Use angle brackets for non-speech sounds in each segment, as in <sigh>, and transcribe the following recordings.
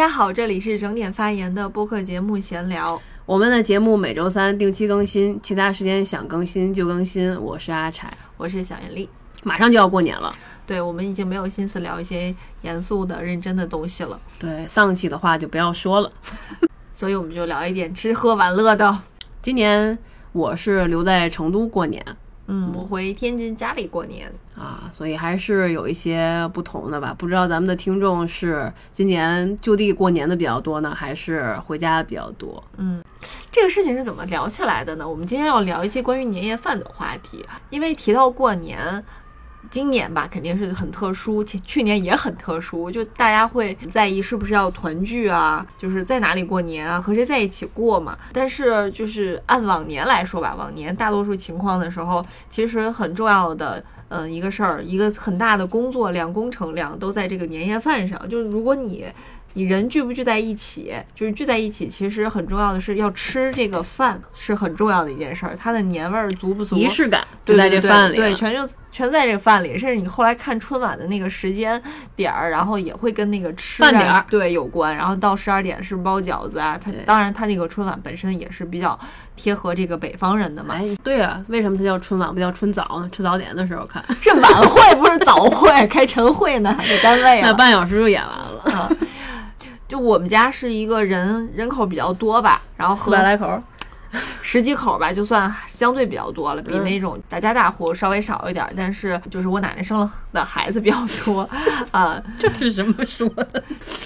大家好，这里是整点发言的播客节目闲聊。我们的节目每周三定期更新，其他时间想更新就更新。我是阿柴，我是小艳丽。马上就要过年了，对我们已经没有心思聊一些严肃的、认真的东西了。对丧气的话就不要说了，<laughs> 所以我们就聊一点吃喝玩乐的。今年我是留在成都过年。嗯，我回天津家里过年啊，所以还是有一些不同的吧。不知道咱们的听众是今年就地过年的比较多呢，还是回家的比较多？嗯，这个事情是怎么聊起来的呢？我们今天要聊一些关于年夜饭的话题，因为提到过年。今年吧，肯定是很特殊，前去年也很特殊，就大家会在意是不是要团聚啊，就是在哪里过年啊，和谁在一起过嘛。但是就是按往年来说吧，往年大多数情况的时候，其实很重要的，嗯，一个事儿，一个很大的工作量、工程量都在这个年夜饭上。就是如果你你人聚不聚在一起，就是聚在一起，其实很重要的是要吃这个饭是很重要的一件事儿，它的年味儿足不足？仪式感就在这饭里，对，全就全在这个饭里。甚至你后来看春晚的那个时间点儿，然后也会跟那个吃饭点儿对有关。然后到十二点是包饺子啊，它当然它那个春晚本身也是比较贴合这个北方人的嘛。哎，对啊，为什么它叫春晚不叫春早呢？吃早点的时候看，这晚会不是早会，开晨会呢，还得单位啊，那半小时就演完了。就我们家是一个人人口比较多吧，然后四百来口，<laughs> 十几口吧，就算相对比较多了，比那种大家大户稍微少一点。但是就是我奶奶生了 <laughs> 的孩子比较多，啊，<laughs> 这是什么说的？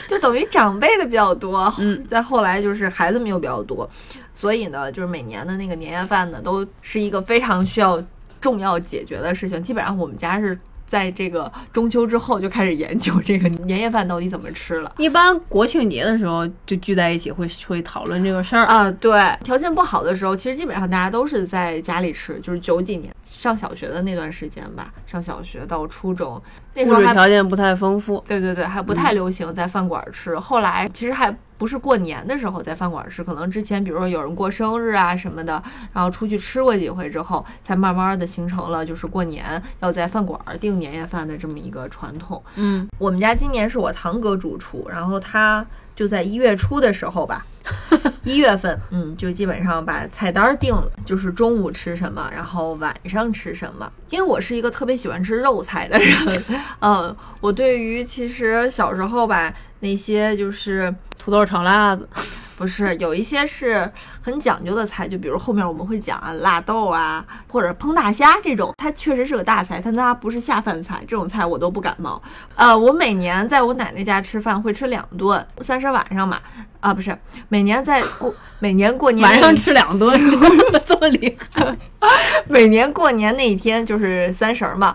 就等于长辈的比较多。嗯，再后来就是孩子们又比较多，所以呢，就是每年的那个年夜饭呢，都是一个非常需要重要解决的事情。基本上我们家是。在这个中秋之后就开始研究这个年夜饭到底怎么吃了。一般国庆节的时候就聚在一起会会讨论这个事儿啊。对，条件不好的时候，其实基本上大家都是在家里吃。就是九几年上小学的那段时间吧，上小学到初中，那时候条件不太丰富。对对对，还不太流行在饭馆吃。后来其实还。不是过年的时候在饭馆吃，可能之前比如说有人过生日啊什么的，然后出去吃过几回之后，才慢慢的形成了就是过年要在饭馆订年夜饭的这么一个传统。嗯，我们家今年是我堂哥主厨，然后他就在一月初的时候吧，<laughs> 一月份，嗯，就基本上把菜单定了，就是中午吃什么，然后晚上吃什么。因为我是一个特别喜欢吃肉菜的人，<laughs> 嗯，我对于其实小时候吧。那些就是土豆炒辣子，不是有一些是很讲究的菜，就比如后面我们会讲啊，辣豆啊，或者烹大虾这种，它确实是个大菜，但它不是下饭菜，这种菜我都不感冒。呃，我每年在我奶奶家吃饭会吃两顿，三十晚上嘛，啊不是，每年在过每年过年晚上吃两顿，<laughs> 这么厉害，<laughs> 每年过年那一天就是三十嘛。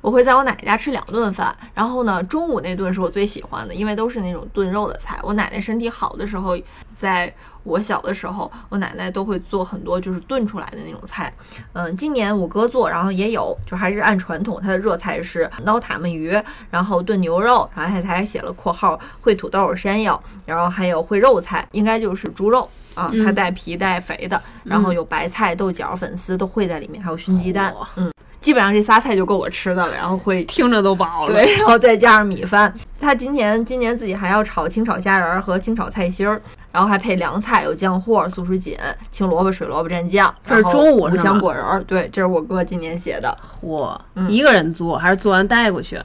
我会在我奶奶家吃两顿饭，然后呢，中午那顿是我最喜欢的，因为都是那种炖肉的菜。我奶奶身体好的时候，在我小的时候，我奶奶都会做很多就是炖出来的那种菜。嗯，今年我哥做，然后也有，就还是按传统，他的热菜是捞塔目鱼，然后炖牛肉，然后还他还写了括号烩土豆、山药，然后还有烩肉菜，应该就是猪肉啊，它带皮带肥的，然后有白菜、豆角、粉丝都烩在里面，还有熏鸡蛋，嗯。基本上这仨菜就够我吃的了，然后会听着都饱了。对，然后再加上米饭。他今年今年自己还要炒清炒虾仁儿和清炒菜心儿，然后还配凉菜，有酱货、素食锦、青萝卜、水萝卜蘸酱。这是中午五香果仁儿。对，这是我哥今年写的。嚯，一个人做还是做完带过去？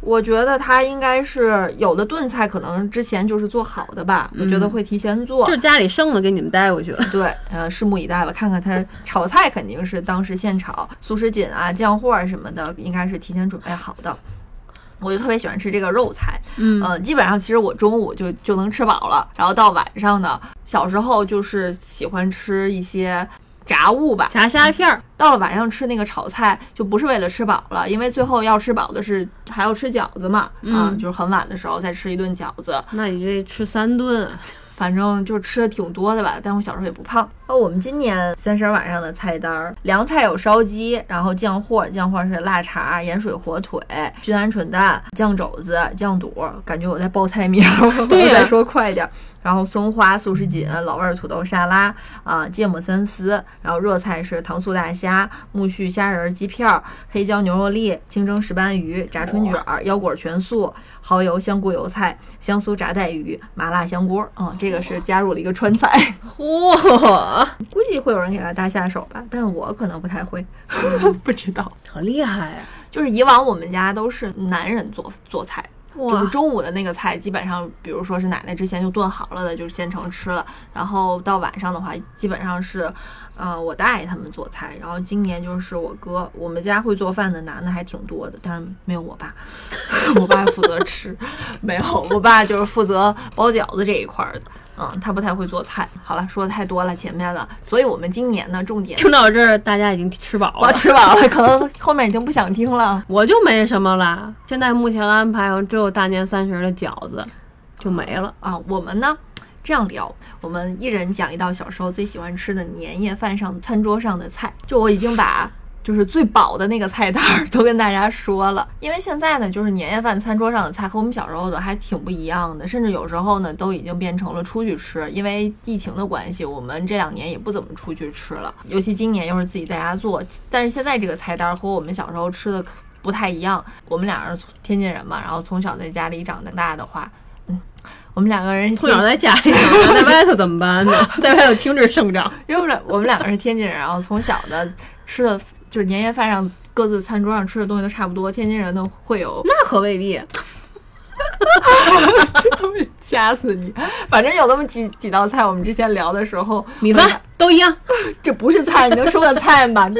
我觉得他应该是有的炖菜，可能之前就是做好的吧。我觉得会提前做，就是家里剩的给你们带过去了。<laughs> 对，呃，拭目以待吧，看看他炒菜肯定是当时现炒，素食锦啊、酱货什么的应该是提前准备好的。我就特别喜欢吃这个肉菜，嗯，基本上其实我中午就就能吃饱了，然后到晚上呢，小时候就是喜欢吃一些。炸物吧，炸虾片儿。到了晚上吃那个炒菜，就不是为了吃饱了，因为最后要吃饱的是还要吃饺子嘛。啊，就是很晚的时候再吃一顿饺子。那你这吃三顿，反正就是吃的挺多的吧。但我小时候也不胖。哦，我们今年三十晚上的菜单儿，凉菜有烧鸡，然后酱货，酱货是腊肠、盐水火腿、熏鹌鹑蛋、酱肘子、酱肚，感觉我在报菜名儿，我 <laughs> 再说快点儿。然后松花素食锦、老味儿土豆沙拉啊、芥末三丝，然后热菜是糖醋大虾、木须虾仁儿、鸡片儿、黑椒牛肉粒、清蒸石斑鱼、炸春卷儿、腰果全素、蚝油香菇油菜、香酥炸带鱼、麻辣香锅。嗯，这个是加入了一个川菜，<laughs> 嚯，<laughs> 估计会有人给他搭下手吧，但我可能不太会，<laughs> 不知道。好厉害呀！就是以往我们家都是男人做做菜，就是哇，中午的那个菜，基本上，比如说是奶奶之前就炖好了的，就是现成吃了。然后到晚上的话，基本上是，呃，我大爷他们做菜。然后今年就是我哥，我们家会做饭的男的还挺多的，但是没有我爸，<laughs> 我爸负责吃，<laughs> 没有，我爸就是负责包饺子这一块儿的。嗯，他不太会做菜。好了，说的太多了，前面的，所以我们今年呢，重点听到这儿，大家已经吃饱我了。吃饱了，可能后面已经不想听了。我就没什么了，现在目前的安排只有大年三十的饺子，就没了。啊，我们呢这样聊，我们一人讲一道小时候最喜欢吃的年夜饭上餐桌上的菜。就我已经把就是最饱的那个菜单儿 <laughs> 都跟大家说了，因为现在呢，就是年夜饭餐桌上的菜和我们小时候的还挺不一样的，甚至有时候呢都已经变成了出去吃，因为疫情的关系，我们这两年也不怎么出去吃了，尤其今年又是自己在家做，但是现在这个菜单儿和我们小时候吃的可不太一样。我们俩是天津人嘛，然后从小在家里长大的话，嗯，我们两个人从小在家里 <laughs> 在外头怎么办呢？在外头听着生长。因为我们俩我们两个是天津人，然后从小的吃的就是年夜饭上各自餐桌上吃的东西都差不多。天津人都会有那可未必，<laughs> 掐死你，反正有那么几几道菜，我们之前聊的时候，米饭都一样。这不是菜，你能说个菜吗？你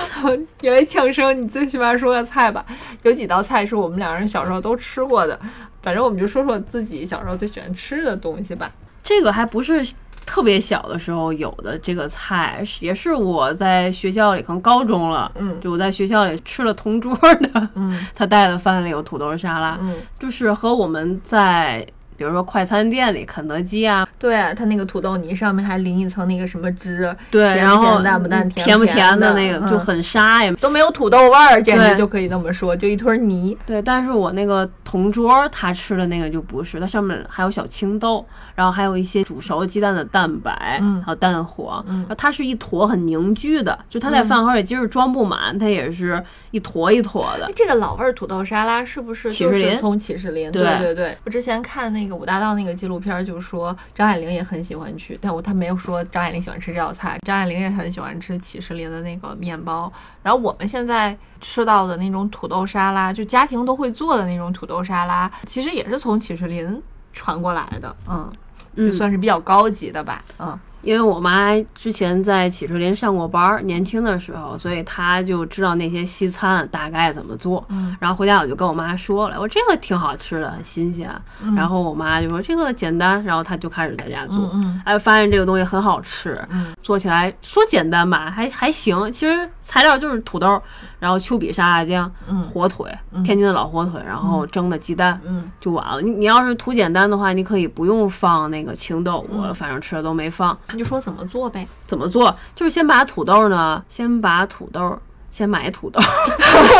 <laughs> 因为呛声，你最起码说个菜吧。有几道菜是我们两个人小时候都吃过的，反正我们就说说自己小时候最喜欢吃的东西吧。这个还不是特别小的时候有的这个菜，也是我在学校里，可能高中了，嗯。就我在学校里吃了同桌的，嗯。<laughs> 他带的饭里有土豆沙拉，嗯，就是和我们在比如说快餐店里，肯德基啊，对，它那个土豆泥上面还淋一层那个什么汁，对，咸不然后咸淡不淡，甜不甜的那个就嗯很沙呀。都没有土豆味儿，简直就可以这么说，就一坨泥。对，但是我那个同桌他吃的那个就不是，它上面还有小青豆，然后还有一些煮熟鸡蛋的蛋白，嗯还有蛋黄，嗯然后它是一坨很凝聚的，就它在饭盒里即使装不满，它也是一坨一坨的。这个老味儿土豆沙拉是不是就是从起士林？对对对对，我之前看那个五大道那个纪录片儿，就说张爱玲也很喜欢去，但我他没有说张爱玲喜欢吃这道菜，张爱玲也很喜欢吃起士林的那个面包。然后我们现在吃到的那种土豆沙拉，就家庭都会做的那种土豆沙拉，其实也是从起士林传过来的，嗯，就嗯，算是比较高级的吧，嗯因为我妈之前在启士林上过班儿，年轻的时候，所以她就知道那些西餐大概怎么做。嗯然后回家我就跟我妈说了，我说这个挺好吃的，很新鲜。嗯然后我妈就说这个简单，然后她就开始在家做。嗯哎，发现这个东西很好吃，嗯做起来说简单吧，还还行。其实材料就是土豆，然后丘比沙拉酱、嗯火腿，天津的老火腿，然后蒸的鸡蛋。嗯就完了。你你要是图简单的话，你可以不用放那个青豆，我嗯反正吃的都没放。你就说怎么做呗，怎么做？就是先把土豆呢，先把土豆，先买土豆，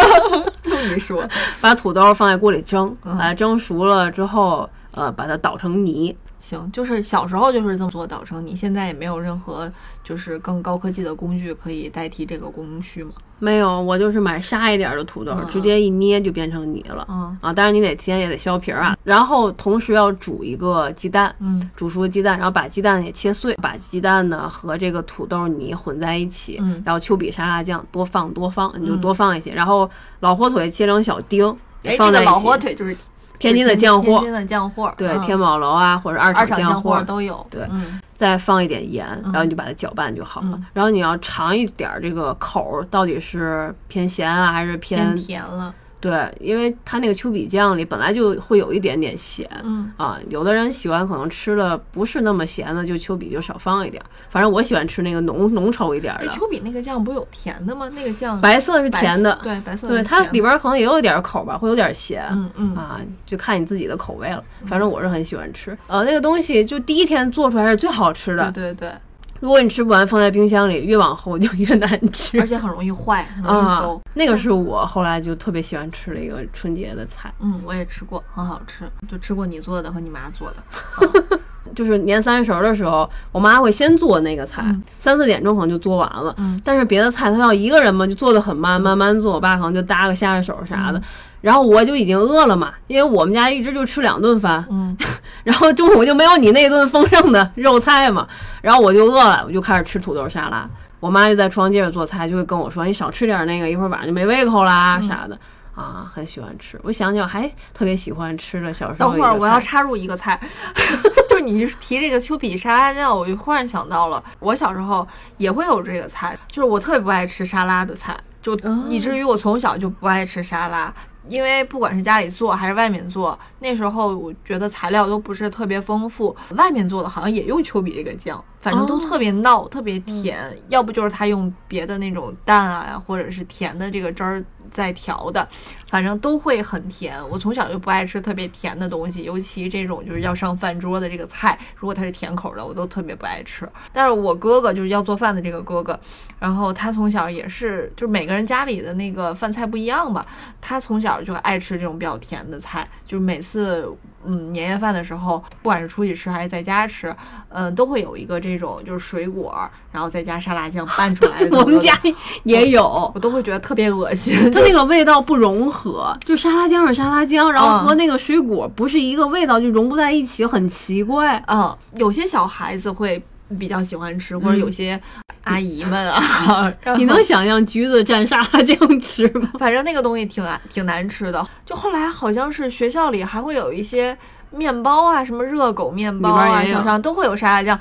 <laughs> 你说，把土豆放在锅里蒸，嗯把它蒸熟了之后，呃，把它捣成泥。行，就是小时候就是这么做捣成你，现在也没有任何就是更高科技的工具可以代替这个工序吗。没有，我就是买沙一点的土豆，嗯直接一捏就变成泥了。嗯啊，当然你得提前也得削皮儿啊，然后同时要煮一个鸡蛋，嗯煮熟鸡蛋，然后把鸡蛋也切碎，把鸡蛋呢和这个土豆泥混在一起，嗯然后丘比沙拉酱多放多放，你就多放一些，然后老火腿切成小丁，哎，放在一起。这个老火腿就是天津的酱货天津，的酱货，对，嗯天宝楼啊或者二二厂厂酱货都有。对嗯再放一点盐，嗯然后你就把它搅拌就好了。嗯然后你要尝一点儿这个口儿到底是偏咸啊还是偏偏甜了，对，因为它那个丘比酱里本来就会有一点点咸，嗯啊，有的人喜欢可能吃的不是那么咸的，就丘比就少放一点儿。反正我喜欢吃那个浓浓稠一点哎，的，丘比那个酱不是有甜的吗？那个酱白色是白甜的，对，白色对它里边儿可能也有点儿口吧，会有点儿咸。嗯嗯啊，就看你自己的口味了。反正我是很喜欢吃，呃，那个东西就第一天做出来是最好吃的。对对对，如果你吃不完，放在冰箱里，越往后就越难吃 <laughs> 而。且很容易坏，很容易啊馊。，那个是我后来就特别喜欢吃的一个春节的菜，嗯，我也吃过，很好吃，就吃过你做的和你妈做的。<laughs> 就是年三十儿的时候，我妈会先做那个菜，三四点钟可能就做完了。嗯但是别的菜她要一个人嘛，就做的很慢，慢慢做。我爸可能就搭个下手啥的，然后我就已经饿了嘛，因为我们家一直就吃两顿饭，嗯，<laughs> 然后中午就没有你那顿丰盛的肉菜嘛，然后我就饿了，我就开始吃土豆沙拉。我妈就在厨房接着做菜，就会跟我说：“你少吃点那个，一会儿晚上就没胃口啦、嗯啥的。”啊，很喜欢吃。我想想还特别喜欢吃的小时候等会儿我要插入一个菜，<laughs> 就是你提这个丘比沙拉酱，我就忽然想到了，我小时候也会有这个菜，就是我特别不爱吃沙拉的菜，就哦以至于我从小就不爱吃沙拉。因为不管是家里做还是外面做，那时候我觉得材料都不是特别丰富，外面做的好像也用丘比这个酱，反正都哦。特别闹，特别甜，要不就是他用别的那种蛋啊，或者是甜的这个汁儿在调的，反正都会很甜。我从小就不爱吃特别甜的东西，尤其这种就是要上饭桌的这个菜，如果它是甜口的，我都特别不爱吃。但是我哥哥就是要做饭的这个哥哥，然后他从小也是，就是每个人家里的那个饭菜不一样吧，他从小就爱吃这种比较甜的菜，就是每次嗯年夜饭的时候，不管是出去吃还是在家吃，嗯、都会有一个这种就是水果，然后再加沙拉酱拌出来的 <laughs> 我们家也有。我都会觉得特别恶心。它那个味道不融合，就沙拉酱是沙拉酱，然后和那个水果不是一个味道，就融不在一起，很奇怪。嗯，有些小孩子会比较喜欢吃，或者有些阿姨们啊，<laughs> 你能想象橘子蘸沙拉酱吃吗？<laughs> 反正那个东西挺难挺难吃的。就后来好像是学校里还会有一些面包啊，什么热狗面包啊，里边也有小上都会有沙拉酱。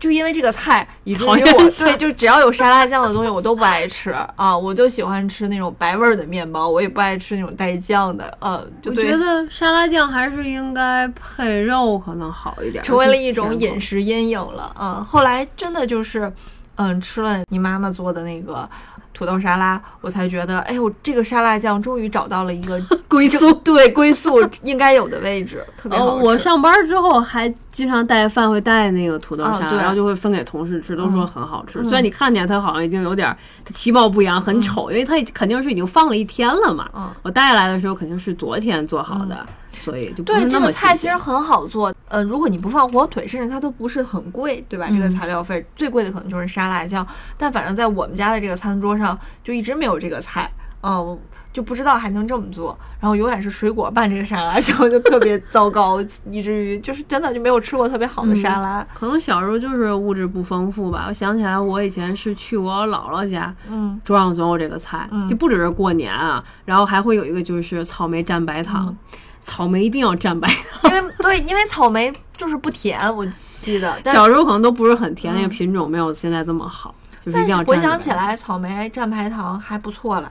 就因为这个菜，以 <laughs> 至于我对就只要有沙拉酱的东西我都不爱吃啊，我就喜欢吃那种白味儿的面包，我也不爱吃那种带酱的，呃，就对我觉得沙拉酱还是应该配肉可能好一点，成为了一种饮食。食阴影了。嗯，后来真的就是，嗯，吃了你妈妈做的那个土豆沙拉，我才觉得，哎呦，这个沙拉酱终于找到了一个 <laughs> 归宿。对归宿应该有的位置，特别好。我上班之后还经常带饭，会带那个土豆沙拉，啊对然后就会分给同事吃，都说很好吃。嗯虽然你看见它好像已经有点儿它其貌不扬，很丑，因为它肯定是已经放了一天了嘛。嗯我带来的时候肯定是昨天做好的，所以就对这个菜其实很好做，呃，如果你不放火腿，甚至它都不是很贵，对吧？这个嗯材料费最贵的可能就是沙拉酱，但反正在我们家的这个餐桌上就一直没有这个菜，嗯、我就不知道还能这么做，然后永远是水果拌这个沙拉酱，<laughs> 就特别糟糕，以至于就是真的就没有吃过特别好的沙拉。可能小时候就是物质不丰富吧。我想起来，我以前是去我姥姥家，嗯桌上总有这个菜，嗯就不只是过年啊，然后还会有一个就是草莓蘸白糖，嗯草莓一定要蘸白糖。<laughs> 因为对，因为草莓就是不甜，我记得。小时候可能都不是很甜，那个嗯品种没有现在这么好，就是一但定要蘸着是回想起来，草莓蘸白糖还不错啦。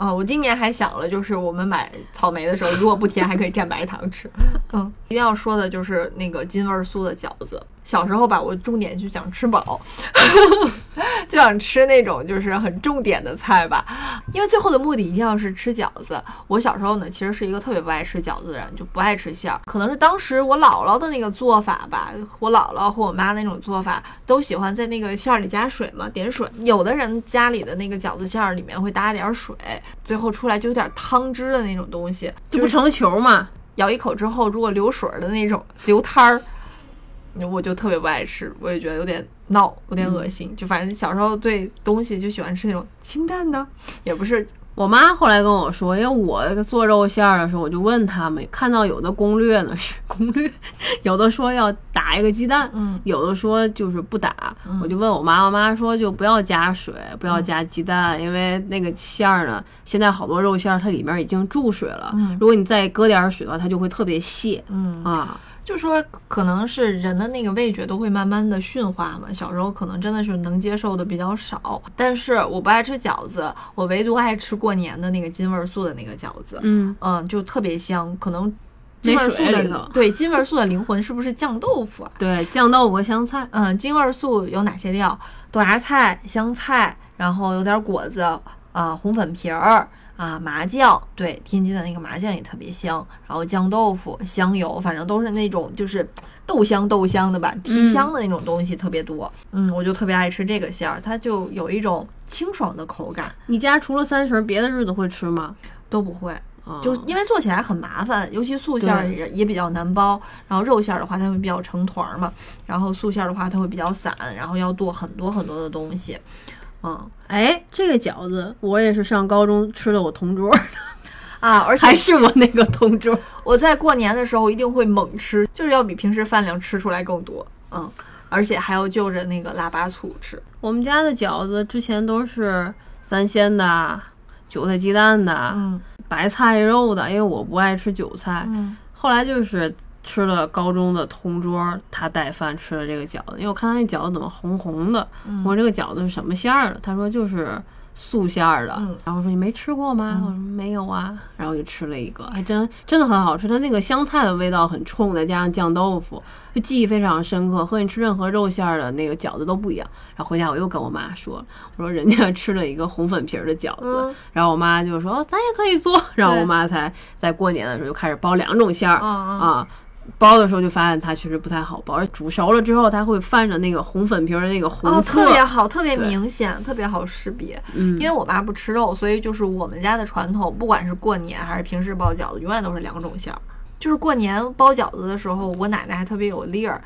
啊、我今年还想了，就是我们买草莓的时候，如果不甜，还可以蘸白糖吃。嗯，一定要说的就是那个金味儿酥的饺子。小时候吧，我重点就想吃饱，<laughs> 就想吃那种就是很重点的菜吧，因为最后的目的一定要是吃饺子。我小时候呢，其实是一个特别不爱吃饺子的人，就不爱吃馅儿。可能是当时我姥姥的那个做法吧，我姥姥和我妈那种做法都喜欢在那个馅儿里加水嘛，点水。有的人家里的那个饺子馅儿里面会搭点水，最后出来就有点汤汁的那种东西，就不成球嘛。咬一口之后，如果流水儿的那种流汤儿，我就特别不爱吃，我也觉得有点闹，有点恶心。就反正小时候对东西就喜欢吃那种清淡的，也不是我妈后来跟我说，因为我做肉馅儿的时候，我就问他们，看到有的攻略呢是攻略，有的说要打一个鸡蛋，嗯有的说就是不打。嗯我就问我妈，我妈说就不要加水，不要加鸡蛋，因为那个馅儿呢，现在好多肉馅儿它里面已经注水了，嗯如果你再搁点儿水的话，它就会特别泄嗯，啊。就说可能是人的那个味觉都会慢慢的驯化嘛，小时候可能真的是能接受的比较少。但是我不爱吃饺子，我唯独爱吃过年的那个金味素的那个饺子，嗯，嗯，就特别香。可能金味素的对金味素的灵魂是不是酱豆腐啊？对，酱豆腐和香菜，嗯，金味素有哪些料？豆芽菜、香菜，然后有点果子啊、红粉皮儿啊、麻酱，对，天津的那个麻酱也特别香。然后酱豆腐、香油，反正都是那种就是豆香豆香的吧，提香的那种东西特别多。嗯，我就特别爱吃这个馅儿，它就有一种清爽的口感，你家除了三十，别的日子会吃吗？都不会。啊就因为做起来很麻烦，尤其素馅儿也也比较难包，然后肉馅儿的话它会比较成团儿嘛，然后素馅儿的话它会比较散，然后要剁很多很多的东西，嗯。哎，这个饺子我也是上高中吃的，我同桌的，<laughs> 啊，而且还是我那个同桌。我在过年的时候一定会猛吃，就是要比平时饭量吃出来更多，嗯，而且还要就着那个腊八醋吃，我们家的饺子之前都是三鲜的、韭菜鸡蛋的、嗯。白菜肉的，因为我不爱吃韭菜。嗯。后来就是吃了高中的同桌，他带饭吃了这个饺子，因为我看他那饺子怎么红红的，嗯我说这个饺子是什么馅儿的？他说就是素馅儿的。嗯然后我说你没吃过吗？我说没有啊。然后就吃了一个，还真真的很好吃。它那个香菜的味道很冲，再加上酱豆腐，就记忆非常深刻。和你吃任何肉馅儿的那个饺子都不一样。然后回家我又跟我妈说，我说人家吃了一个红粉皮儿的饺子，嗯然后我妈就说哦，咱也可以做。然后我妈才在过年的时候就开始包两种馅儿啊啊啊。包的时候就发现它确实不太好包，而煮熟了之后，它会泛着那个红粉皮儿的那个红哦，色，特别好，特别明显，特别好识别。嗯，因为我妈不吃肉，所以就是我们家的传统，不管是过年还是平时包饺子，永远都是两种馅儿。就是过年包饺子的时候，我奶奶还特别有粒儿，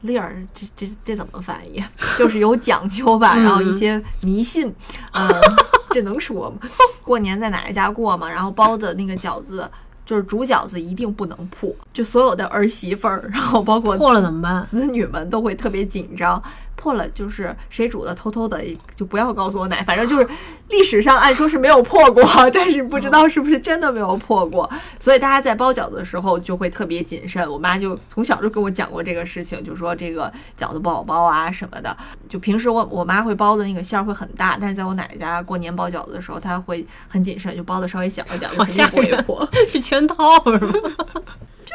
粒儿这这这怎么翻译？<laughs> 就是有讲究吧，嗯然后一些迷信，嗯，<laughs> 这能说吗？过年在奶奶家过嘛，然后包的那个饺子。就是煮饺子一定不能破，就所有的儿媳妇儿，然后包括破了怎么办？子女们都会特别紧张，破了就是谁煮的，偷偷的就不要告诉我奶，反正就是历史上按说是没有破过，<laughs> 但是不知道是不是真的没有破过，所以大家在包饺子的时候就会特别谨慎。我妈就从小就跟我讲过这个事情，就说这个饺子不好包啊什么的。就平时我我妈会包的那个馅儿会很大，但是在我奶奶家过年包饺子的时候，她会很谨慎，就包的稍微小一点，就好肯定不会破。<laughs> 是全套是吗？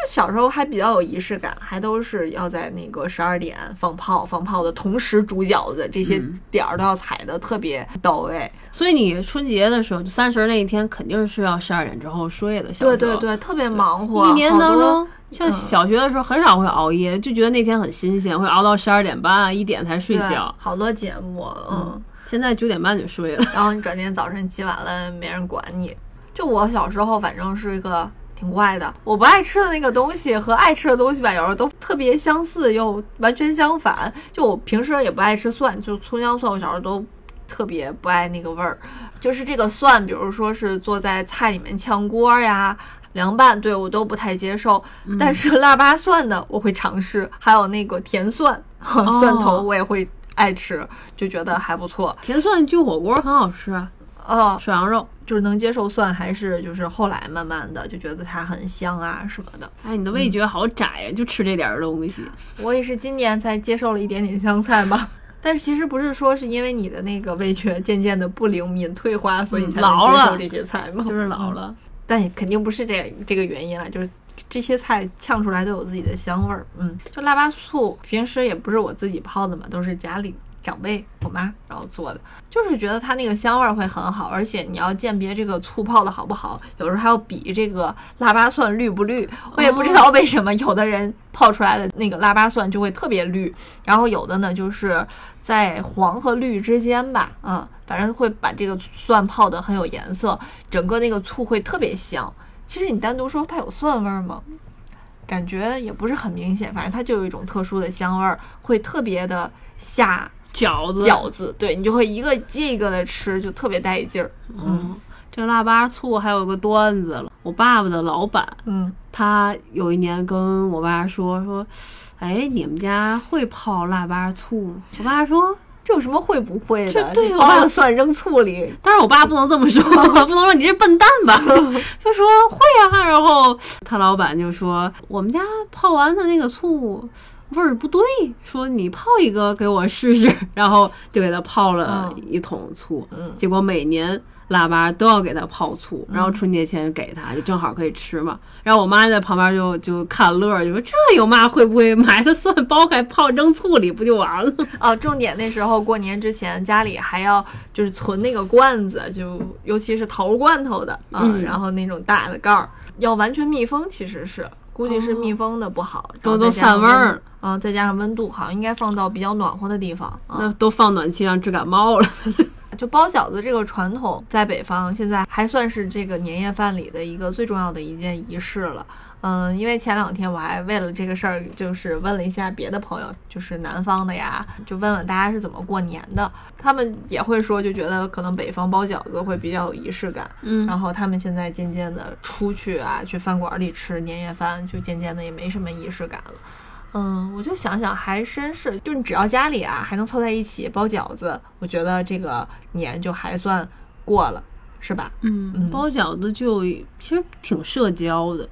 就小时候还比较有仪式感，还都是要在那个十二点放炮，放炮的同时煮饺子，这些点儿都要踩的特别到位。所以你春节的时候，就三十那一天，肯定是要十二点之后睡的。对对对，特别忙活。一年当中，像嗯小学的时候很少会熬夜，就觉得那天很新鲜，会熬到十二点半、啊一点才睡觉。好多节目，嗯，现在九点半就睡了。然后你转天早晨起晚了，没人管你。就我小时候，反正是一个挺怪的，我不爱吃的那个东西和爱吃的东西吧，有时候都特别相似，又完全相反。就我平时也不爱吃蒜，就葱姜蒜，我小时候都特别不爱那个味儿。就是这个蒜，比如说是做在菜里面炝锅呀。凉拌对我都不太接受，但是腊八蒜呢，我会尝试，还有那个甜蒜、<laughs> 蒜头我也会爱吃，就觉得还不错。甜蒜就火锅很好吃啊，哦，涮羊肉。就是能接受蒜，还是就是后来慢慢的就觉得它很香啊什么的。哎，你的味觉好窄呀、就吃这点儿东西。我也是今年才接受了一点点香菜嘛，<laughs> 但是其实不是说是因为你的那个味觉渐渐的不灵敏退化，所以你才能老了接受这些菜吗？就是老嗯，了，但也肯定不是这这个原因了，就是。这些菜呛出来都有自己的香味儿，嗯，就腊八醋平时也不是我自己泡的嘛，都是家里长辈我妈然后做的，就是觉得它那个香味儿会很好，而且你要鉴别这个醋泡的好不好，有时候还要比这个腊八蒜绿不绿。我也不知道为什么有的人泡出来的那个腊八蒜就会特别绿，然后有的呢就是在黄和绿之间吧，嗯，反正会把这个蒜泡的很有颜色，整个那个醋会特别香。其实你单独说它有蒜味儿吗？感觉也不是很明显，反正它就有一种特殊的香味儿，会特别的下饺子，饺子，对你就会一个接一个的吃，就特别带劲儿。嗯，这个腊八醋还有个段子了。我爸爸的老板，嗯他有一年跟我爸说说，哎，你们家会泡腊八醋吗？我爸说这有什么会不会的？这对我包爸了蒜扔醋里，<laughs> 但是我爸不能这么说，<laughs> 不能说你这笨蛋吧，<laughs> 就说会啊。然后他老板就说我们家泡完的那个醋味儿不对，说你泡一个给我试试，<laughs> 然后就给他泡了一桶醋。嗯结果每年腊八都要给他泡醋，然后春节前给他，就正好可以吃嘛。然后我妈在旁边就就看乐儿，就说这有嘛会不会买了蒜剥开泡扔醋里不就完了？<laughs> 哦，重点那时候过年之前家里还要就是存那个罐子，就尤其是头罐头的啊，嗯然后那种大的盖儿要完全密封，其实是估计是密封的不好，都都散味儿啊。嗯、再加上温度好像应该放到比较暖和的地方啊。那都放暖气让治感冒了。<laughs> 就包饺子这个传统，在北方现在还算是这个年夜饭里的一个最重要的一件仪式了。嗯，因为前两天我还为了这个事儿，就是问了一下别的朋友，就是南方的呀，就问问大家是怎么过年的。他们也会说，就觉得可能北方包饺子会比较有仪式感。嗯然后他们现在渐渐的出去啊，去饭馆里吃年夜饭，就渐渐的也没什么仪式感了。嗯，我就想想，还真是，就你只要家里啊还能凑在一起包饺子，我觉得这个年就还算过了，是吧？嗯嗯包饺子就其实挺社交的，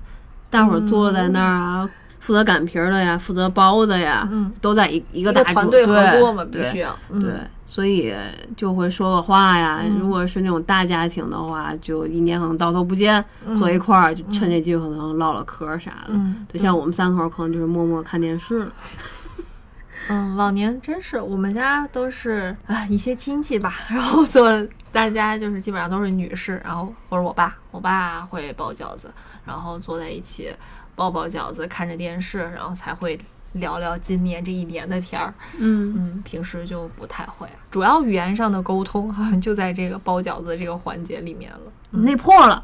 大伙儿坐在那儿啊，负责擀皮儿的呀，负责包的呀，嗯都在一一个大桌个团队合作嘛，对必须要。嗯对，所以就会说个话呀。嗯如果是那种大家庭的话，就一年可能到头不见，嗯坐一块儿，就趁这机会可能唠唠嗑啥的。嗯就像我们三口儿可能就是默默看电视了。<laughs> 嗯，往年真是我们家都是啊一些亲戚吧，然后做大家就是基本上都是女士，然后或者我爸，我爸会包饺子，然后坐在一起包包饺子，看着电视，然后才会聊聊今年这一年的天儿。嗯，嗯，平时就不太会，主要语言上的沟通好像 <laughs> 就在这个包饺子这个环节里面了。那破了，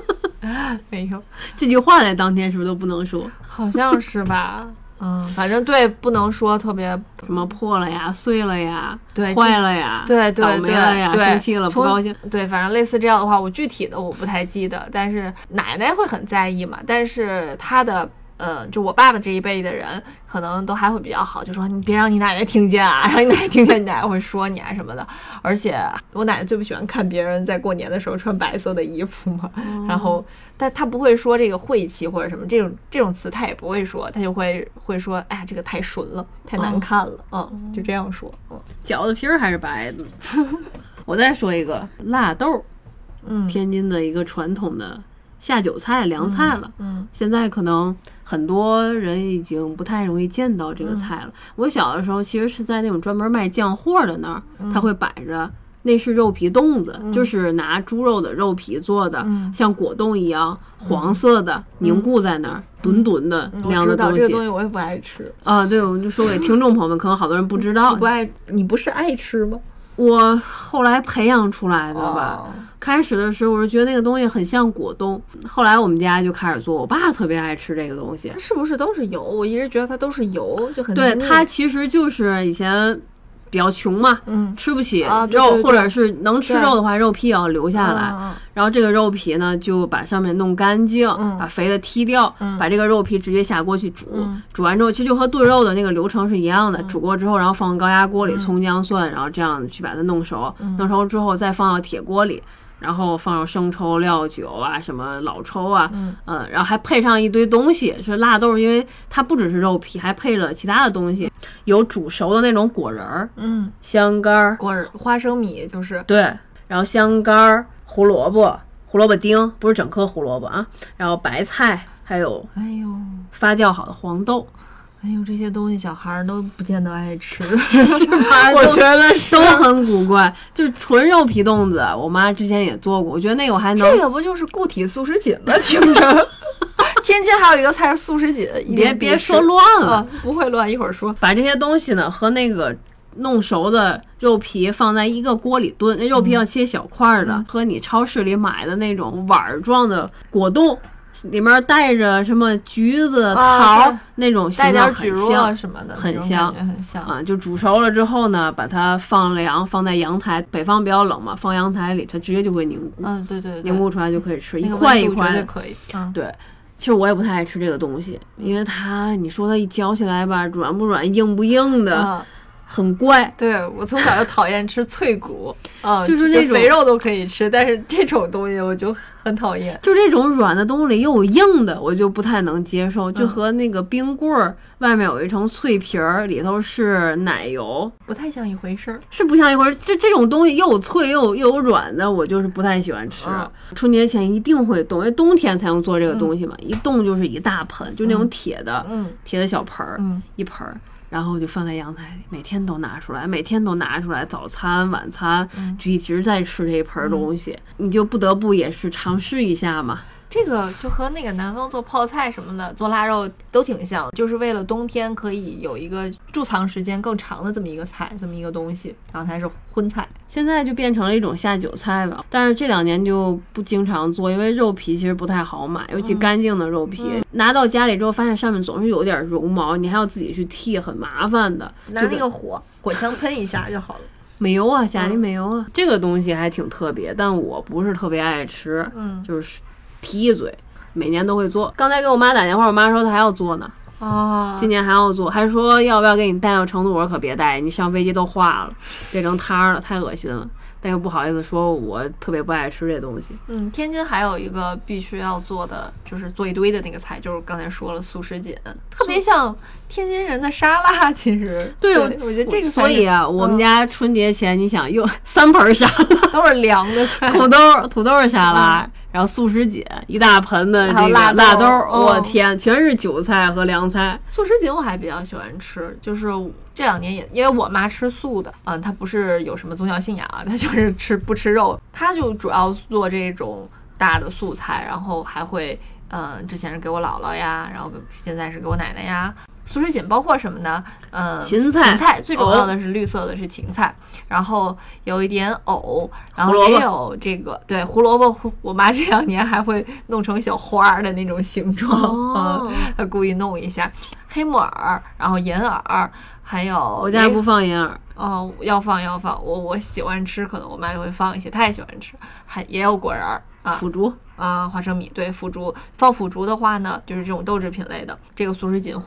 <laughs> 没有，这句话在当天是不是都不能说？好像是吧？嗯，反正对，不能说特别什么破了呀、碎了呀、对坏了呀、对对倒霉对了呀、生气了、不高兴。对，反正类似这样的话，我具体的我不太记得，但是奶奶会很在意嘛。但是她的呃，就我爸爸这一辈的人，可能都还会比较好，就说你别让你奶奶听见啊，<laughs> 让你奶奶听见，你奶奶会说你啊什么的。而且我奶奶最不喜欢看别人在过年的时候穿白色的衣服嘛，然后但她不会说这个晦气或者什么这种这种词，她也不会说，她就会会说，哎呀，这个太纯了，太难看了，嗯，就这样说，嗯饺子皮儿还是白的。<laughs> 我再说一个辣豆儿，嗯，天津的一个传统的下酒菜、凉菜了。嗯现在可能很多人已经不太容易见到这个菜了。我小的时候其实是在那种专门卖酱货的那儿，他会摆着。那是肉皮冻子，就是拿猪肉的肉皮做的，嗯像果冻一样黄色的，凝固在那儿，吨吨的嗯那样的我知道东西。这个东西我也不爱吃。啊，对，我们就说给听众朋友们，可能好多人不知道你不，爱，你不是爱吃吗？我后来培养出来的吧。哦开始的时候，我是觉得那个东西很像果冻，后来我们家就开始做，我爸特别爱吃这个东西它。是不是都是油？我一直觉得它都是油，就很对，它其实就是以前比较穷嘛，嗯吃不起肉，或者是能吃肉的话，肉皮也要留下来。嗯然后这个肉皮呢，就把上面弄干净，嗯把肥的剔掉，嗯把这个肉皮直接下锅去煮。嗯煮完之后，其实就和炖肉的那个流程是一样的。煮过之后，然后放高压锅里，葱姜蒜，然后这样去把它弄熟。嗯弄熟之后，再放到铁锅里。然后放上生抽、料酒啊，什么老抽啊，嗯。嗯，然后还配上一堆东西，是辣豆，因为它不只是肉皮，还配了其他的东西，有煮熟的那种果仁儿、嗯，香干儿，果儿花生米就是对，然后香干儿、胡萝卜、胡萝卜丁，不是整颗胡萝卜啊，然后白菜，还有哎呦。发酵好的黄豆，哎呦这些东西小孩儿都不见得爱吃，<laughs> 我觉得都很古怪，就是纯肉皮冻子，我妈之前也做过，我觉得那个我还能这个不就是固体素食锦吗？听着，<laughs> 天津还有一个菜是素食锦，一别别说乱了，啊，不会乱，一会儿说。把这些东西呢和那个弄熟的肉皮放在一个锅里炖，那肉皮要切小块儿的，嗯和你超市里买的那种碗儿状的果冻。里面带着什么橘子、桃那种形带状很点蒟蒻什么的，很香。啊，就煮熟了之后呢，把它放凉，放在阳台。北方比较冷嘛，放阳台里，它直接就会凝固，嗯，对对对，凝固出来就可以吃，一个块一块可以。嗯，对，其实我也不太爱吃这个东西，因为它你说它一嚼起来吧，软不软、硬不硬的，嗯很乖。对我从小就讨厌吃脆骨，啊，就是那种肥肉都可以吃，但是这种东西我就很讨厌。就这种软的东西里又有硬的，我就不太能接受。嗯就和那个冰棍儿外面有一层脆皮儿，里头是奶油，不太像一回事儿。是不像一回事儿。这这种东西又有脆又有又有软的，我就是不太喜欢吃。嗯春节前一定会冻，因为冬天才能做这个东西嘛，一冻就是一大盆，就那种铁的、嗯铁的小盆儿，嗯，一盆儿。然后就放在阳台里，每天都拿出来，每天都拿出来，早餐、晚餐嗯。就一直在吃这一盆儿东西，你就不得不也是尝试一下嘛。这个就和那个南方做泡菜什么的，做腊肉都挺像，就是为了冬天可以有一个贮藏时间更长的这么一个菜，这么一个东西，然后它是荤菜。现在就变成了一种下酒菜吧，但是这两年就不经常做，因为肉皮其实不太好买，尤其干净的肉皮，拿到家里之后发现上面总是有点绒毛，你还要自己去剃，很麻烦的。拿那个火火枪喷一下就好了。没油啊，家里没油啊，这个东西还挺特别，但我不是特别爱吃，嗯就是提一嘴，每年都会做。刚才给我妈打电话，我妈说她还要做呢，哦，今年还要做，还说要不要给你带到成都，我说可别带，你上飞机都化了，变成汤儿了，太恶心了。但又不好意思说，我特别不爱吃这东西。嗯，天津还有一个必须要做的，就是做一堆的那个菜，就是刚才说了素食锦，特别像天津人的沙拉。其实，对我我我觉得这个所以啊，我们家家春节前你想又三盆沙拉，<laughs> 都是凉的菜。土豆土豆沙拉，然后素食锦一大盆的这个辣豆辣豆，嗯我天，全是韭菜和凉菜。素食锦我还比较喜欢吃，就是这两年也因为我妈吃素的，嗯，她不是有什么宗教信仰啊，她就是吃不吃肉，她就主要做这种大的素菜，然后还会，嗯，之前是给我姥姥呀，然后现在是给我奶奶呀。素食锦包括什么呢？嗯，芹菜芹菜最主要的是绿色的是芹菜，然后有一点藕，然后也有这个对胡萝卜，胡我妈这两年还会弄成小花儿的那种形状，哦嗯，她故意弄一下黑木耳，然后银耳，还有我家不放银耳，哦，要放要放，我我喜欢吃，可能我妈就会放一些，她也喜欢吃，还也有果仁儿啊腐竹。啊花生米，对腐竹放腐竹的话呢，就是这种豆制品类的，这个素食锦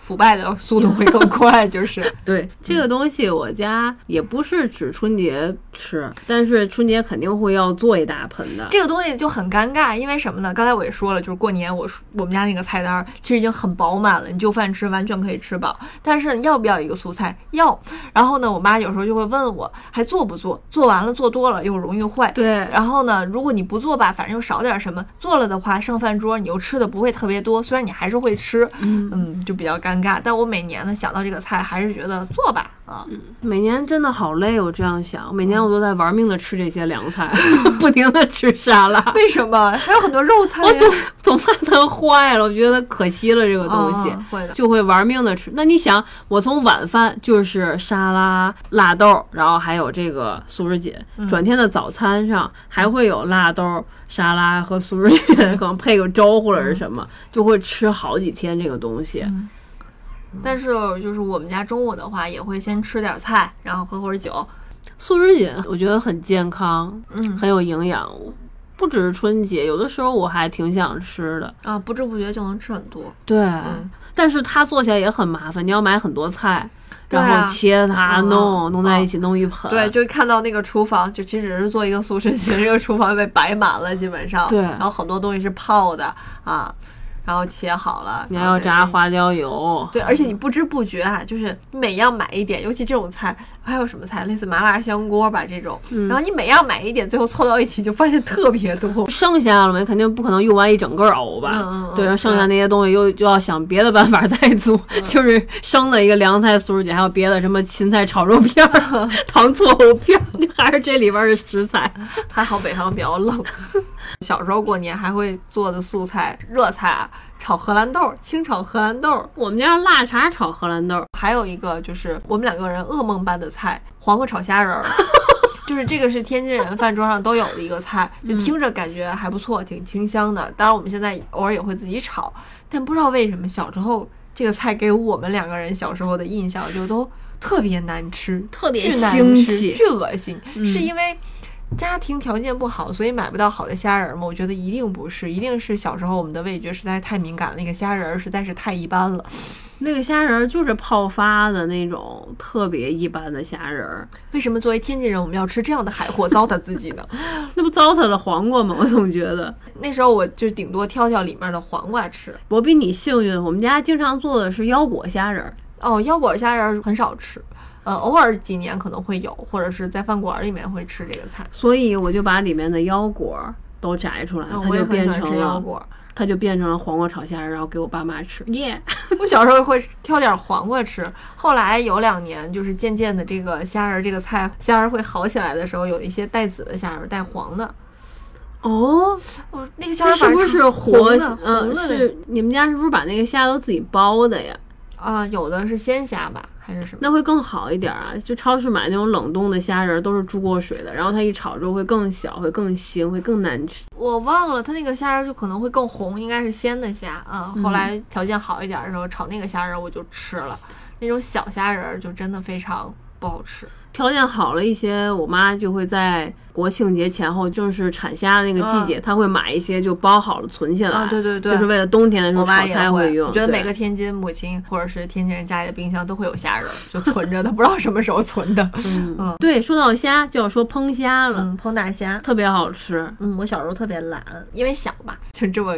腐败的速度会更 <laughs> 快，就是对这个东西，我家也不是只春节吃，但是春节肯定会要做一大盆的。这个东西就很尴尬，因为什么呢？刚才我也说了，就是过年我我们家那个菜单儿其实已经很饱满了，你就饭吃完全可以吃饱。但是要不要一个素菜？要。然后呢，我妈有时候就会问我还做不做？做完了做多了又容易坏。对，然后呢，如果你不做吧，反正又少点什么；做了的话，上饭桌你又吃的不会特别多，虽然你还是会吃，嗯嗯，就比较尴尬。但我每年呢想到这个菜，还是觉得做吧，啊，每年真的好累，我这样想，每年我都在玩命的吃这些凉菜，<laughs> 不停的吃沙拉。为什么还有很多肉菜？我总总怕它坏了，我觉得可惜了这个东西，嗯会的就会玩命的吃。那你想，我从晚饭就是沙拉、辣豆，然后还有这个素食锦，嗯转天的早餐上还会有辣豆、沙拉和素食锦，<laughs> 可能配个粥或者是什么，就会吃好几天这个东西。但是就是我们家中午的话，也会先吃点菜，然后喝会儿酒。素食锦我觉得很健康，嗯很有营养。不只是春节，有的时候我还挺想吃的。啊，不知不觉就能吃很多。对，嗯但是它做起来也很麻烦，你要买很多菜，啊然后切它、嗯弄弄在嗯一起，弄一盆。对，就看到那个厨房，就其实只是做一个素食锦，<laughs> 这个厨房被摆满了，基本上。对然后很多东西是泡的啊，然后切好了，你还要炸花椒油。对，而且你不知不觉啊，就是每样买一点，尤其这种菜，还有什么菜，类似麻辣香锅吧这种，嗯然后你每样买一点，最后凑到一起就发现特别多。<laughs> 剩下了嘛？肯定不可能用完一整个藕吧？嗯嗯嗯对，然后剩下那些东西又又要想别的办法再做，<laughs> 就是生的一个凉菜素食锦，还有别的什么芹菜炒肉片儿、<laughs> 糖醋藕片儿，还是这里边的食材。还好北方比较冷，小时候过年还会做的素菜热菜啊，炒荷兰豆，清炒荷兰豆。我们家腊肠炒荷兰豆，还有一个就是我们两个人噩梦般的菜，黄瓜炒虾仁儿。<laughs> 就是这个是天津人饭桌上都有的一个菜，就听着感觉还不错，挺清香的。当然我们现在偶尔也会自己炒，但不知道为什么小时候这个菜给我们两个人小时候的印象就都特别难吃，特别难吃腥气巨恶心，是因为。家庭条件不好，所以买不到好的虾仁儿吗？我觉得一定不是，一定是小时候我们的味觉实在是太敏感了，那个虾仁儿实在是太一般了。那个虾仁儿就是泡发的那种特别一般的虾仁儿，为什么作为天津人我们要吃这样的海货糟蹋自己呢？<laughs> 那不糟蹋了黄瓜吗？我总觉得那时候我就顶多挑挑里面的黄瓜吃。我比你幸运，我们家经常做的是腰果虾仁儿。哦，腰果虾仁儿很少吃，呃，偶尔几年可能会有，或者是在饭馆里面会吃这个菜。所以我就把里面的腰果都摘出来，它就变成了果。它就变成了黄瓜炒虾仁儿，然后给我爸妈吃。耶、我小时候会挑点黄瓜吃，后来有两年就是渐渐的这个虾仁儿这个菜虾仁儿会好起来的时候，有一些带籽的虾仁儿，带黄的。哦，我那个虾是不是活？的？嗯、是你们家是不是把那个虾都自己剥的呀？啊、有的是鲜虾吧，还是什么？那会更好一点啊！就超市买那种冷冻的虾仁儿，都是注过水的，然后它一炒之后会更小，会更腥，会更难吃。我忘了，它那个虾仁儿就可能会更红，应该是鲜的虾。嗯，后来条件好一点的时候，炒那个虾仁儿我就吃了，那种小虾仁儿就真的非常不好吃。条件好了一些，我妈就会在国庆节前后，正是产虾的那个季节，她会买一些就包好了存起来。啊，对对对，就是为了冬天的时候炒菜会用。我觉得每个天津母亲或者是天津人家里的冰箱都会有虾仁儿，就存着的，不知道什么时候存的。嗯嗯对，说到虾就要说烹虾了，嗯，烹大虾。特别好吃。嗯，我小时候特别懒，因为小吧，就这么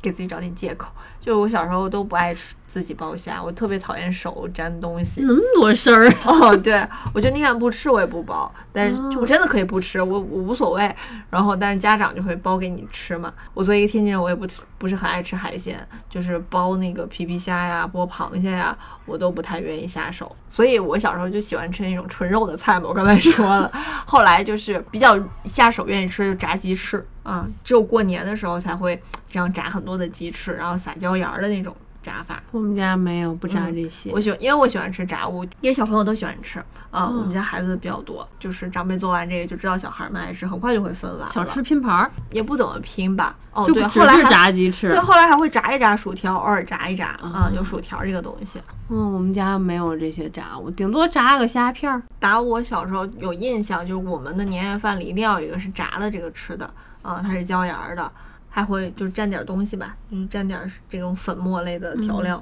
给自己找点借口。就我小时候都不爱吃自己剥虾，我特别讨厌手沾东西。那么多事儿，哦，对，我就宁愿不吃，我也不剥。但是我真的可以不吃，我我无所谓。然后，但是家长就会剥给你吃嘛。我作为一个天津人，我也不不是很爱吃海鲜，就是剥那个皮皮虾呀、剥螃蟹呀，我都不太愿意下手。所以我小时候就喜欢吃那种纯肉的菜嘛，我刚才说了。<laughs> 后来就是比较下手愿意吃就炸鸡翅啊，只有过年的时候才会这样炸很多的鸡翅，然后撒椒盐儿的那种炸法。我们家没有不炸这些。我喜欢，因为我喜欢吃炸物，因为小朋友都喜欢吃啊、嗯我们家孩子比较多，就是长辈做完这个就知道小孩们爱吃，很快就会分完了。小吃拼盘儿，也不怎么拼吧？哦，对，后来炸鸡翅。对，后来还会炸一炸薯条，偶尔炸一炸啊、哦有薯条这个东西。嗯，我们家没有这些炸物，顶多炸个虾片儿。打我小时候有印象，就是我们的年夜饭里一定要有一个是炸的这个吃的，啊、它是椒盐儿的，还会就是蘸点东西吧，嗯蘸点这种粉末类的调料。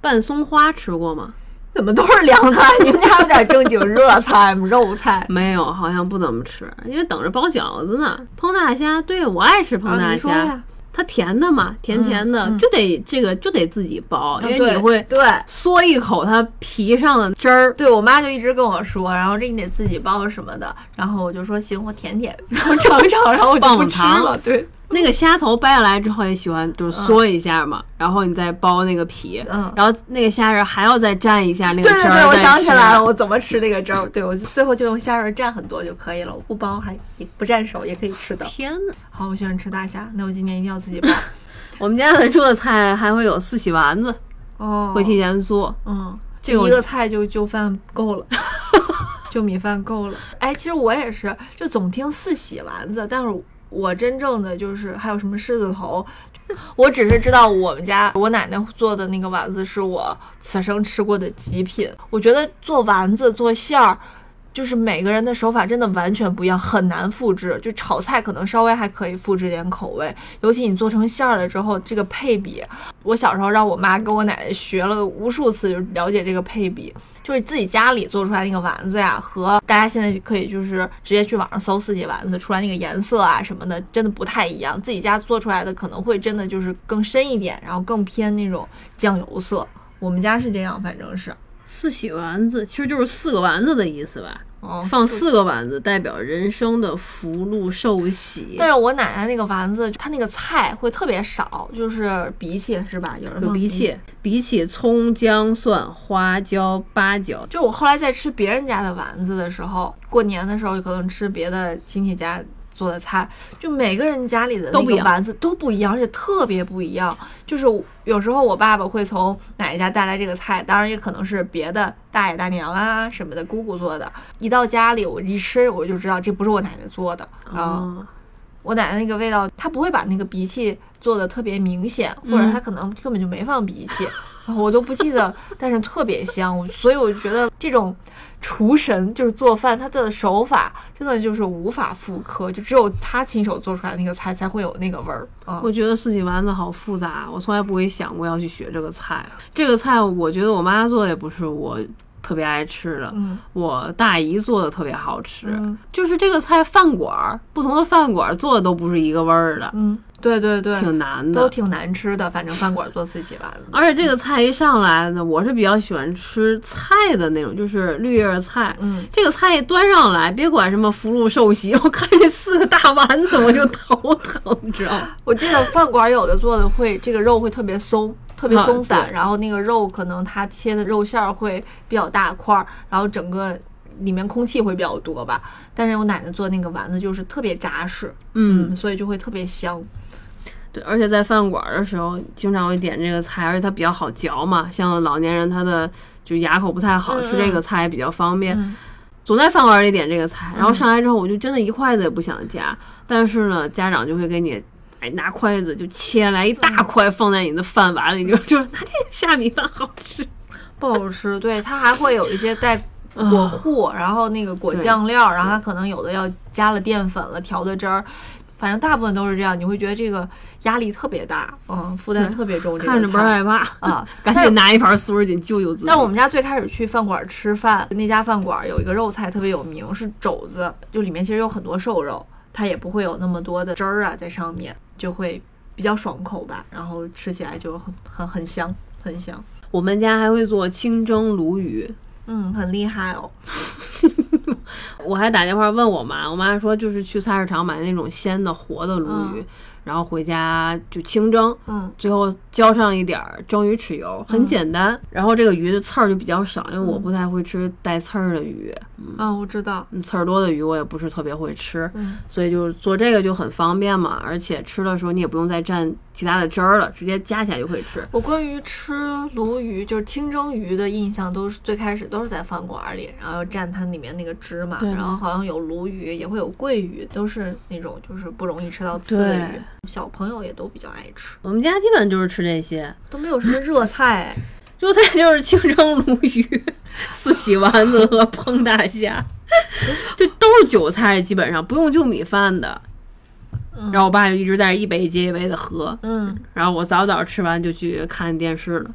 拌松花吃过吗？怎么都是凉菜？你们家有点正经热菜吗？<laughs> 肉菜？没有，好像不怎么吃，因为等着包饺子呢。烹大虾，对我爱吃烹啊，大虾。它甜的嘛，甜甜的，嗯嗯就得这个就得自己包，因为你会对嗦一口它皮上的汁儿。对我妈就一直跟我说，然后这你得自己包什么的，然后我就说行，我舔舔，然后尝尝，然后我就不吃了。对，那个虾头掰下来之后也喜欢就是嗦一下嘛，然后你再剥那个皮，嗯然后那个虾仁还要再蘸一下那个汁儿。对对对，我想起来了，我怎么吃那个汁儿？对我最后就用虾仁蘸很多就可以了，我不剥还也不蘸手也可以吃的。天呐，好，我喜欢吃大虾，那我今年一定要自己包。<laughs> 我们家的做菜还会有四喜丸子，哦，会提前做。嗯，这个一个菜就就饭够了，<laughs> 就米饭够了。哎，其实我也是，就总听四喜丸子，但是我真正的就是还有什么狮子头，<laughs> 我只是知道我们家我奶奶做的那个丸子是我此生吃过的极品。我觉得做丸子做馅儿。就是每个人的手法真的完全不一样，很难复制。就炒菜可能稍微还可以复制点口味，尤其你做成馅儿了之后，这个配比，我小时候让我妈跟我奶奶学了无数次，就了解这个配比。就是自己家里做出来那个丸子呀，和大家现在可以就是直接去网上搜四季丸子出来那个颜色啊什么的，真的不太一样。自己家做出来的可能会真的就是更深一点，然后更偏那种酱油色。我们家是这样，反正是。四喜丸子其实就是四个丸子的意思吧，哦，放四个丸子代表人生的福禄寿喜。但是我奶奶那个丸子，它那个菜会特别少，就是荸荠是吧？有人放有荸荠，荸荠、葱、姜、蒜、花椒、八角。就我后来在吃别人家的丸子的时候，过年的时候可能吃别的亲戚家做的菜，就每个人家里的那个丸子都不一样，而且特别不一样。就是有时候我爸爸会从奶奶家带来这个菜，当然也可能是别的大爷大娘啊什么的姑姑做的。一到家里我一吃我就知道这不是我奶奶做的啊。哦，我奶奶那个味道，她不会把那个鼻涕做的特别明显，或者她可能根本就没放鼻涕，<laughs> 我都不记得，但是特别香，所以我觉得这种厨神就是做饭，他的手法真的就是无法复刻，就只有他亲手做出来那个菜才会有那个味儿啊。我觉得四喜丸子好复杂，我从来不会想过要去学这个菜。这个菜我觉得我妈做的也不是我。特别爱吃的，嗯我大姨做的特别好吃。嗯就是这个菜，饭馆儿不同的饭馆儿做的都不是一个味儿的，嗯，对对对，挺难的。都挺难吃的，反正饭馆做四喜丸子。而且这个菜一上来呢，我是比较喜欢吃菜的那种，就是绿叶菜。嗯，这个菜一端上来，别管什么福禄寿喜，我看这四个大丸子我就头疼，你知道吗？<laughs> 我记得饭馆有的做的会这个肉会特别松，特别啊松散，然后那个肉可能它切的肉馅儿会比较大块儿，然后整个里面空气会比较多吧。但是我奶奶做那个丸子就是特别扎实，嗯，所以就会特别香。对，而且在饭馆的时候，经常会点这个菜，而且它比较好嚼嘛。像老年人他的就牙口不太好，嗯吃这个菜也比较方便。嗯总在饭馆里点这个菜，然后上来之后，我就真的一筷子也不想夹。但是呢，家长就会给你，哎，拿筷子就切来一大块放在你的饭碗里，就 <laughs> 就拿这个下米饭好吃。<laughs> 不好吃，对它还会有一些带 <laughs> 啊裹糊，然后那个果酱料，然后它可能有的要加了淀粉了，调的汁儿，反正大部分都是这样，你会觉得这个压力特别大，嗯，负担特别重，看着不是害怕啊 <laughs> 赶紧拿一盘素食锦救救自己。但我们家最开始去饭馆吃饭，那家饭馆有一个肉菜特别有名，是肘子，就里面其实有很多瘦肉，它也不会有那么多的汁儿啊在上面，就会比较爽口吧，然后吃起来就很很很香，很香，我们家还会做清蒸鲈鱼，嗯，很厉害哦。我还打电话问我妈，我妈说就是去菜市场买那种鲜的活的鲈鱼，然后回家就清蒸，嗯。最后浇上一点儿蒸鱼豉油，很简单。然后这个鱼的刺儿就比较少，因为我不太会吃带刺儿的鱼，啊，我知道，嗯，刺儿多的鱼我也不是特别会吃，嗯。所以就是做这个就很方便嘛，而且吃的时候你也不用再蘸其他的汁儿了，直接加起来就可以吃。我关于吃鲈鱼，就是清蒸鱼的印象，都是最开始都是在饭馆里，然后要蘸它里面那个汁嘛，然后。好像有鲈鱼，也会有桂鱼，都是那种就是不容易吃到刺的鱼。对，小朋友也都比较爱吃，我们家基本就是吃这些，都没有什么热菜。<laughs> 热菜就是清蒸鲈鱼、<laughs> 四喜丸子和烹大虾，<laughs> 就都是韭菜，基本上不用就米饭的。然后我爸就一直在这一杯接一杯的喝，嗯，然后我早早吃完就去看电视了，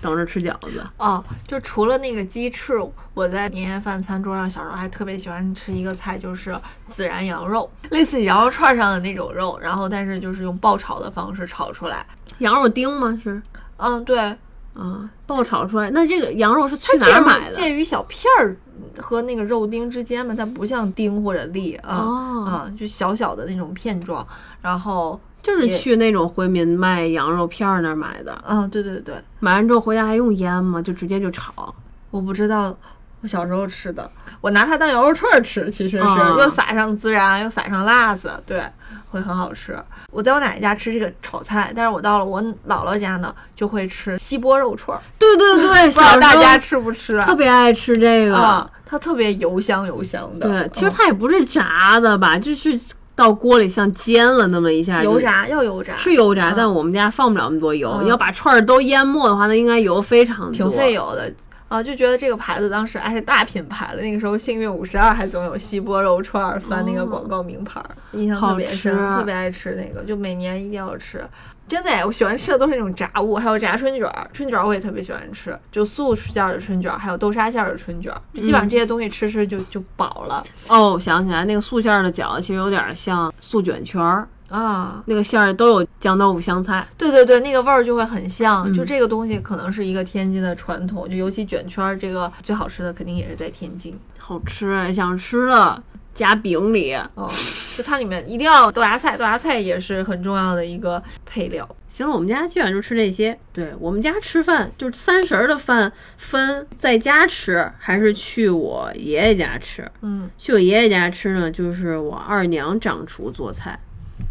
等着吃饺子。哦，就除了那个鸡翅，我在年夜饭餐桌上小时候还特别喜欢吃一个菜，就是孜然羊肉，类似于羊肉串上的那种肉，然后但是就是用爆炒的方式炒出来。羊肉丁吗？是嗯，对，嗯，爆炒出来。那这个羊肉是去哪儿买的？介于小片儿和那个肉丁之间嘛，它不像丁或者粒啊哦啊，就小小的那种片状。然后，就是去那种回民卖羊肉片儿那儿买的。嗯，对对对，买完之后回家还用腌吗？就直接就炒。我不知道。我小时候吃的，我拿它当羊肉串儿吃，其实是、啊又撒上孜然，又撒上辣子，对，会很好吃。我在我奶奶家吃这个炒菜，但是我到了我姥姥家呢，就会吃锡箔肉串儿，对对对，<laughs> 不知道大家吃不吃啊？特别爱吃这个。啊，它特别油香油香的。对，其实嗯它也不是炸的吧，就是到锅里像煎了那么一下，油炸要油炸，是油炸，嗯但我们家放不了那么多油。嗯要把串儿都淹没的话，那应该油非常多，挺费。油的。啊，就觉得这个牌子当时哎是大品牌了，那个时候幸运五十二还总有锡波肉串儿翻那个广告名牌儿，印象特别深，特别爱吃那个，就每年一定要吃。真的哎，我喜欢吃的都是那种炸物，还有炸春卷儿，春卷儿我也特别喜欢吃，就素馅儿的春卷儿，还有豆沙馅儿的春卷儿，就基本上这些东西吃吃就就饱了哦，想起来那个素馅儿的饺子，其实有点像素卷圈儿，啊。那个馅儿都有酱豆腐、香菜。对对对，那个味儿就会很像。嗯就这个东西可能是一个天津的传统，就尤其卷圈儿这个最好吃的肯定也是在天津。好吃，哎想吃了夹饼里。哦，就它里面一定要有豆芽菜，豆芽菜也是很重要的一个配料。行了，我们家基本上就吃这些。对我们家吃饭，就是三十儿的饭分在家吃还是去我爷爷家吃。嗯，去我爷爷家吃呢，就是我二娘掌厨做菜。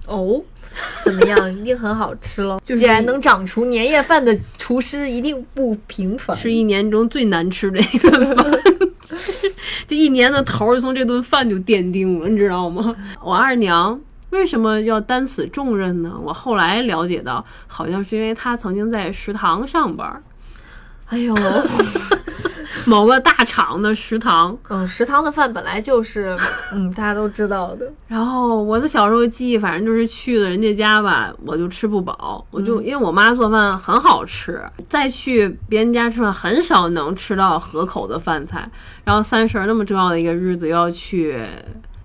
哦，怎么样？<laughs> 一定很好吃喽。就是既然能掌厨，年夜饭的厨师一定不平凡。是一年中最难吃的一顿饭，<laughs> 这一年的头儿就从这顿饭就奠定了，你知道吗？<laughs> 我二娘为什么要担此重任呢？我后来了解到，好像是因为她曾经在食堂上班，哎呦，<laughs> 某个大厂的食堂。嗯，食堂的饭本来就是，嗯，大家都知道的。<laughs> 然后我的小时候记忆，反正就是去了人家家吧，我就吃不饱，我就、因为我妈做饭很好吃，再去别人家吃饭很少能吃到合口的饭菜。然后三十儿那么重要的一个日子，又要去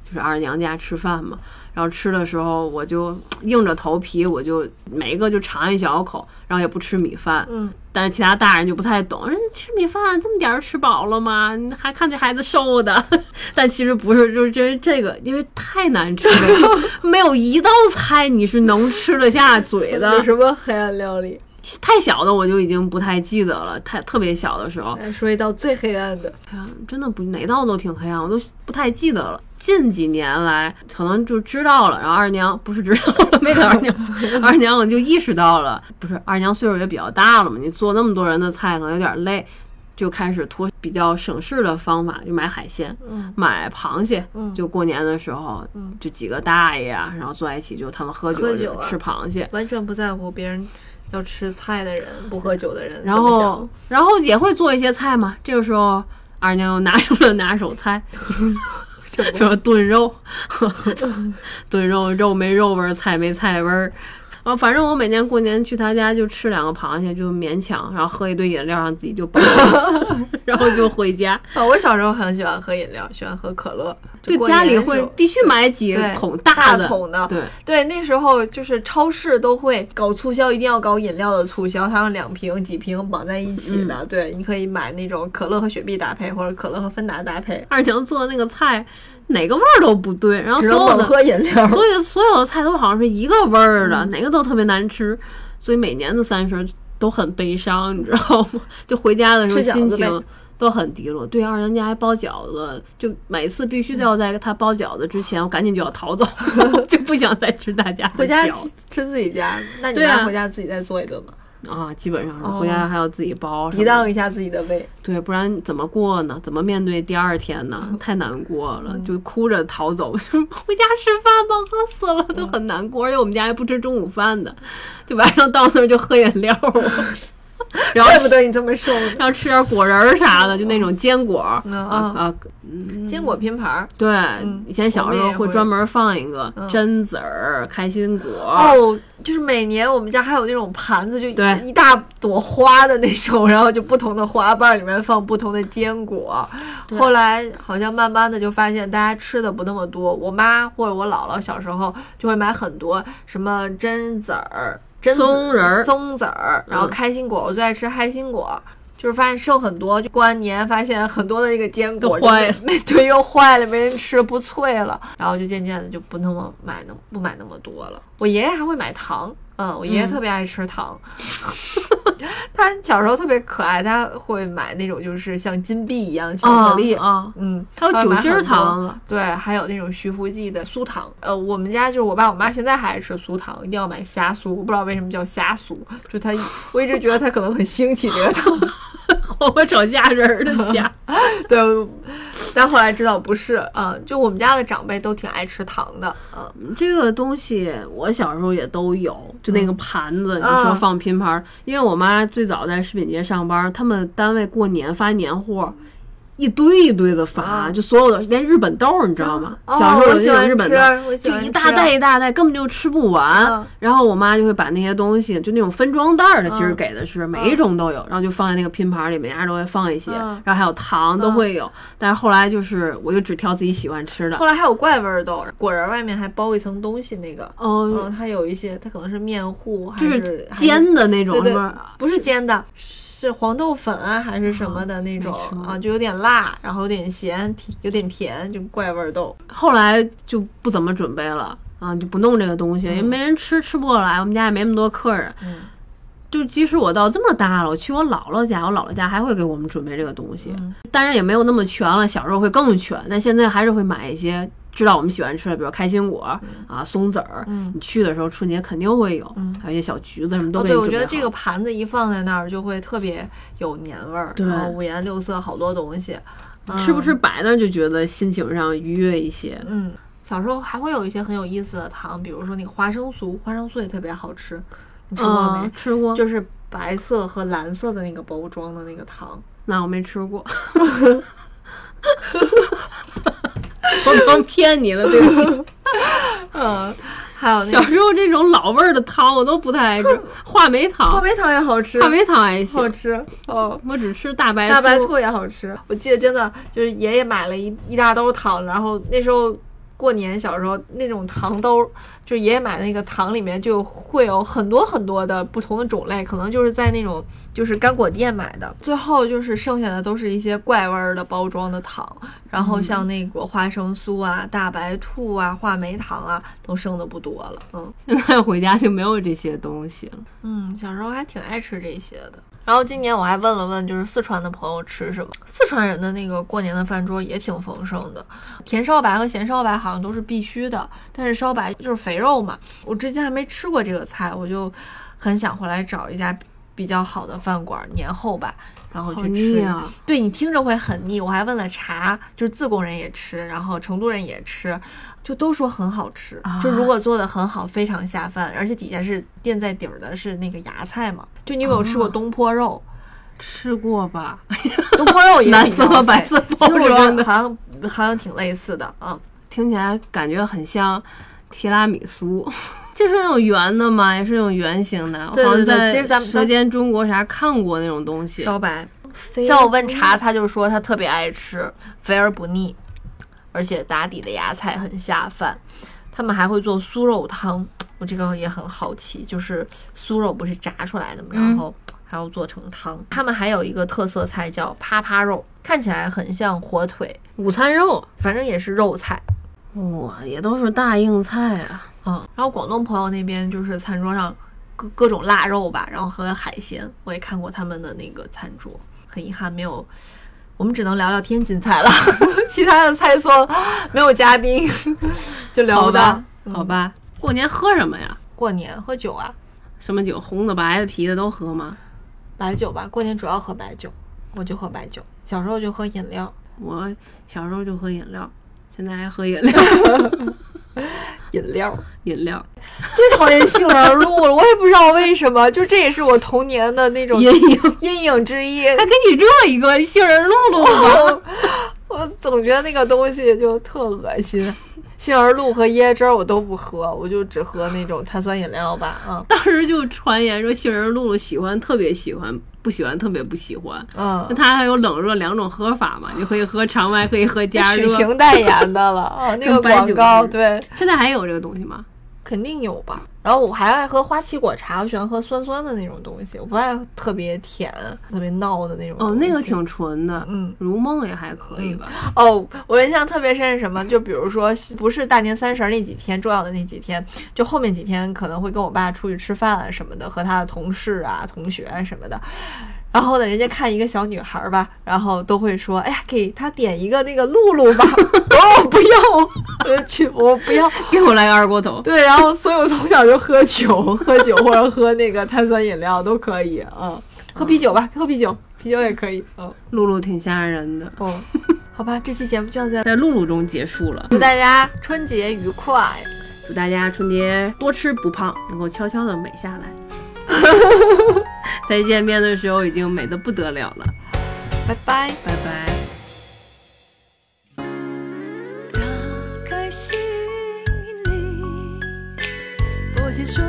就是二娘家吃饭嘛。然后吃的时候，我就硬着头皮，我就每一个就尝一小口，然后也不吃米饭。嗯，但是其他大人就不太懂，人吃米饭这么点儿吃饱了吗？你还看这孩子瘦的，<laughs> 但其实不是，就是这这个，因为太难吃了，<laughs> 没有一道菜你是能吃得下嘴的有。什么黑暗料理？太小的我就已经不太记得了，太特别小的时候，来说一道最黑暗的。哎呀，真的不哪道都挺黑暗，我都不太记得了。近几年来，可能就知道了，然后二娘不是知道了，<laughs> 没等二娘，二娘我就意识到了，不是二娘岁数也比较大了嘛，你做那么多人的菜可能有点累，就开始图比较省事的方法，就买海鲜，嗯。买螃蟹，嗯。就过年的时候，嗯。就几个大爷啊，然后坐在一起，就他们喝酒喝酒啊。吃螃蟹，完全不在乎别人要吃菜的人、不喝酒的人然后然后也会做一些菜嘛，这个时候二娘又拿出了拿手菜。<laughs> 什么说炖肉，<laughs> 炖肉肉没肉味儿，菜没菜味儿。啊，反正我每年过年去他家就吃两个螃蟹，就勉强，然后喝一堆饮料，让自己就饱了，<laughs> 然后就回家。啊，我小时候很喜欢喝饮料，喜欢喝可乐。就对，家里会必须买几桶大的，桶的。对，对，那时候就是超市都会搞促销，一定要搞饮料的促销，它让两瓶、几瓶绑在一起嗯的。对，你可以买那种可乐和雪碧搭配，或者可乐和芬达搭配，二强做的那个菜哪个味儿都不对，然后所有的喝饮料。所有所有的菜都好像是一个味儿的，嗯哪个都特别难吃，所以每年的三十都很悲伤，你知道吗？<laughs> 就回家的时候心情都很低落。对，二娘家还包饺子，就每次必须都要在他包饺子之前，我赶紧就要逃走，<laughs> <laughs> 就不想再吃大家的回家饺吃吃自己家，那你妈回家自己再做一顿吧，啊，基本上回家还要自己包抵挡一下自己的胃。对，不然怎么过呢？怎么面对第二天呢？<laughs> 太难过了，就哭着逃走，就回家吃饭吧，饿死了，就很难过。而且我们家还不吃中午饭的，就晚上到那儿就喝饮料，<laughs> 然后怪不得你这么瘦呢。<laughs> 然后吃点果仁儿啥的，就那种坚果。嗯啊啊，啊，坚果拼盘儿。对，嗯以前小时候会会专门放一个嗯榛子儿、开心果。哦，就是每年我们家还有那种盘子，就对一大朵花的那种，然后就不同的花瓣里面放不同的坚果。后来好像慢慢的就发现大家吃的不那么多，我妈或者我姥姥小时候就会买很多什么榛子儿、松仁儿松子儿，然后嗯开心果，我最爱吃开心果。就是发现剩很多，就过完年发现很多的这个坚果都坏 <laughs> 对，又坏了，没人吃，不脆了，然后就渐渐的就不那么买那不买那么多了。我爷爷还会买糖，嗯，我爷爷嗯特别爱吃糖，他小时候特别可爱，他会买那种就是像金币一样的巧克力，啊啊，嗯，还有酒心糖了。对，还有那种徐福记的酥糖。呃，我们家就是我爸我妈现在还爱吃酥糖，一定要买虾酥，我不知道为什么叫虾酥，就他，我一直觉得他可能很兴起这个糖。火锅炒虾仁儿的虾。<laughs> 对，但后来知道不是，嗯，就我们家的长辈都挺爱吃糖的，嗯，这个东西我小时候也都有，就那个盘子，你说嗯放拼盘儿，因为我妈最早在食品街上班，他们单位过年发年货。一堆一堆的发，啊就所有的连日本豆儿，你知道吗？哦小时候有那种我喜欢吃日本豆，就一大袋一大袋，根本就吃不完。嗯然后我妈就会把那些东西，就那种分装袋儿的，其实嗯给的是、每一种都有，然后就放在那个拼盘里，每家都会放一些，嗯然后还有糖都会有。但是后来就是，我就只挑自己喜欢吃的。后来还有怪味儿豆，果仁儿外面还包一层东西，那个，哦、嗯，它有一些，它可能是面糊，还就是煎的那种，对对是吧？不是煎的，是黄豆粉啊，还是什么的那种啊，就有点辣，然后有点咸，有点甜，就怪味儿豆。后来就不怎么准备了啊，就不弄这个东西，嗯也没人吃，吃不过来。我们家也没那么多客人，嗯就即使我到这么大了，我去我姥姥家，我姥姥家还会给我们准备这个东西，嗯当然也没有那么全了，小时候会更全，但现在还是会买一些知道我们喜欢吃的，比如开心果、啊、松子儿。嗯。你去的时候春节肯定会有，嗯还有一些小橘子什么都哦，对。我觉得这个盘子一放在那儿就会特别有年味儿，对然后五颜六色，好多东西，吃不吃白的就觉得心情上愉悦一些？嗯，小时候还会有一些很有意思的糖，比如说那个花生酥，花生酥也特别好吃，你吃过没？嗯，吃过。就是白色和蓝色的那个包装的那个糖。那我没吃过，<laughs> 我刚骗你了，对不起。<laughs> 嗯，还有那小时候这种老味儿的糖我都不太爱吃，<laughs> 话梅糖，话梅糖也好吃，话梅糖还行，好吃哦。我只吃大白大白兔也好吃，我记得真的就是爷爷买了一一大兜糖，然后那时候过年小时候那种糖兜，就爷爷买的那个糖里面就会有很多很多的不同的种类，可能就是在那种就是干果店买的。最后就是剩下的都是一些怪味儿的包装的糖，然后像那个花生酥啊、大白兔啊、话梅糖啊，都剩的不多了。嗯 <laughs> 现在回家就没有这些东西了。嗯，小时候还挺爱吃这些的。然后今年我还问了问，就是四川的朋友吃什么。四川人的那个过年的饭桌也挺丰盛的，甜烧白和咸烧白好像都是必须的，但是烧白就是肥肉嘛。我之前还没吃过这个菜，我就很想回来找一家比较好的饭馆，年后吧，然后好去吃。啊！对你听着会很腻，我还问了茶，就是自贡人也吃，然后成都人也吃，就都说很好吃。啊就如果做的很好，非常下饭，而且底下是垫在底儿的是那个芽菜嘛。就你有没有吃过哦东坡肉？吃过吧？<laughs> 东坡肉也蓝色和白色包装的好像好像挺类似的啊。听起来感觉很像提拉米苏，就是那种圆的嘛，也是那种圆形的。对对对我好像在其实咱们舌尖中国啥看过那种东西。烧白，像我问茶，他就说他特别爱吃，肥而不腻，而且打底的芽菜很下饭。他们还会做酥肉汤，我这个也很好奇，就是酥肉不是炸出来的吗？然后还要做成汤。他们还有一个特色菜叫趴趴肉，看起来很像火腿，午餐肉，反正也是肉菜。哇，也都是大硬菜啊。嗯，然后广东朋友那边就是餐桌上各各种腊肉吧，然后和海鲜，我也看过他们的那个餐桌。很遗憾没有，我们只能聊聊天津菜了，<laughs> 其他的菜色没有嘉宾，<laughs> 就聊不到好吧。，嗯好吧。过年喝什么呀？过年喝酒啊，什么酒？红的、白的、啤的都喝吗？白酒吧，过年主要喝白酒，我就喝白酒。小时候就喝饮料，我小时候就喝饮料，现在还喝饮料。<laughs> <laughs> 饮料。饮料 <laughs> 最讨厌杏仁露了，我也不知道为什么，就这也是我童年的那种阴影，阴影之一。还给你热一个杏仁露露吧。我我总觉得那个东西就特恶心。杏仁露和椰汁儿我都不喝，我就只喝那种碳酸饮料吧。嗯当时就传言说杏仁露露喜欢特别喜欢，不喜欢特别不喜欢。那嗯，它还有冷热两种喝法嘛？你可以喝常温，可以喝加许热。<laughs> 晴代言的了哦，那个广告对，现在还有这个东西吗？肯定有吧。然后我还爱喝花旗果茶，我喜欢喝酸酸的那种东西，我不爱特别甜、特别闹的那种。哦，那个。挺纯的，嗯，如梦也还可以吧。哦，我印象特别深是什么？就比如说，不是大年三十儿那几天重要的那几天，就后面几天可能会跟我爸出去吃饭啊什么的，和他的同事啊、同学啊什么的。然后呢，人家看一个小女孩儿吧，然后都会说：“哎呀，给她点一个那个露露吧。<laughs> ”哦：“我不要，我去，我不要。给我来个二锅头”。对，然后所以我从小就喝酒，喝酒或者喝那个碳酸饮料都可以，嗯，喝啤酒吧，喝啤酒，啤酒也可以，嗯，露露挺吓人的，哦，好吧，这期节目就要在在露露中结束了。祝大家春节愉快，祝大家春节多吃不胖，能够悄悄的美下来。<laughs> 再见面的时候已经美得不得了了，拜拜。拜拜。打开心灵，拨起春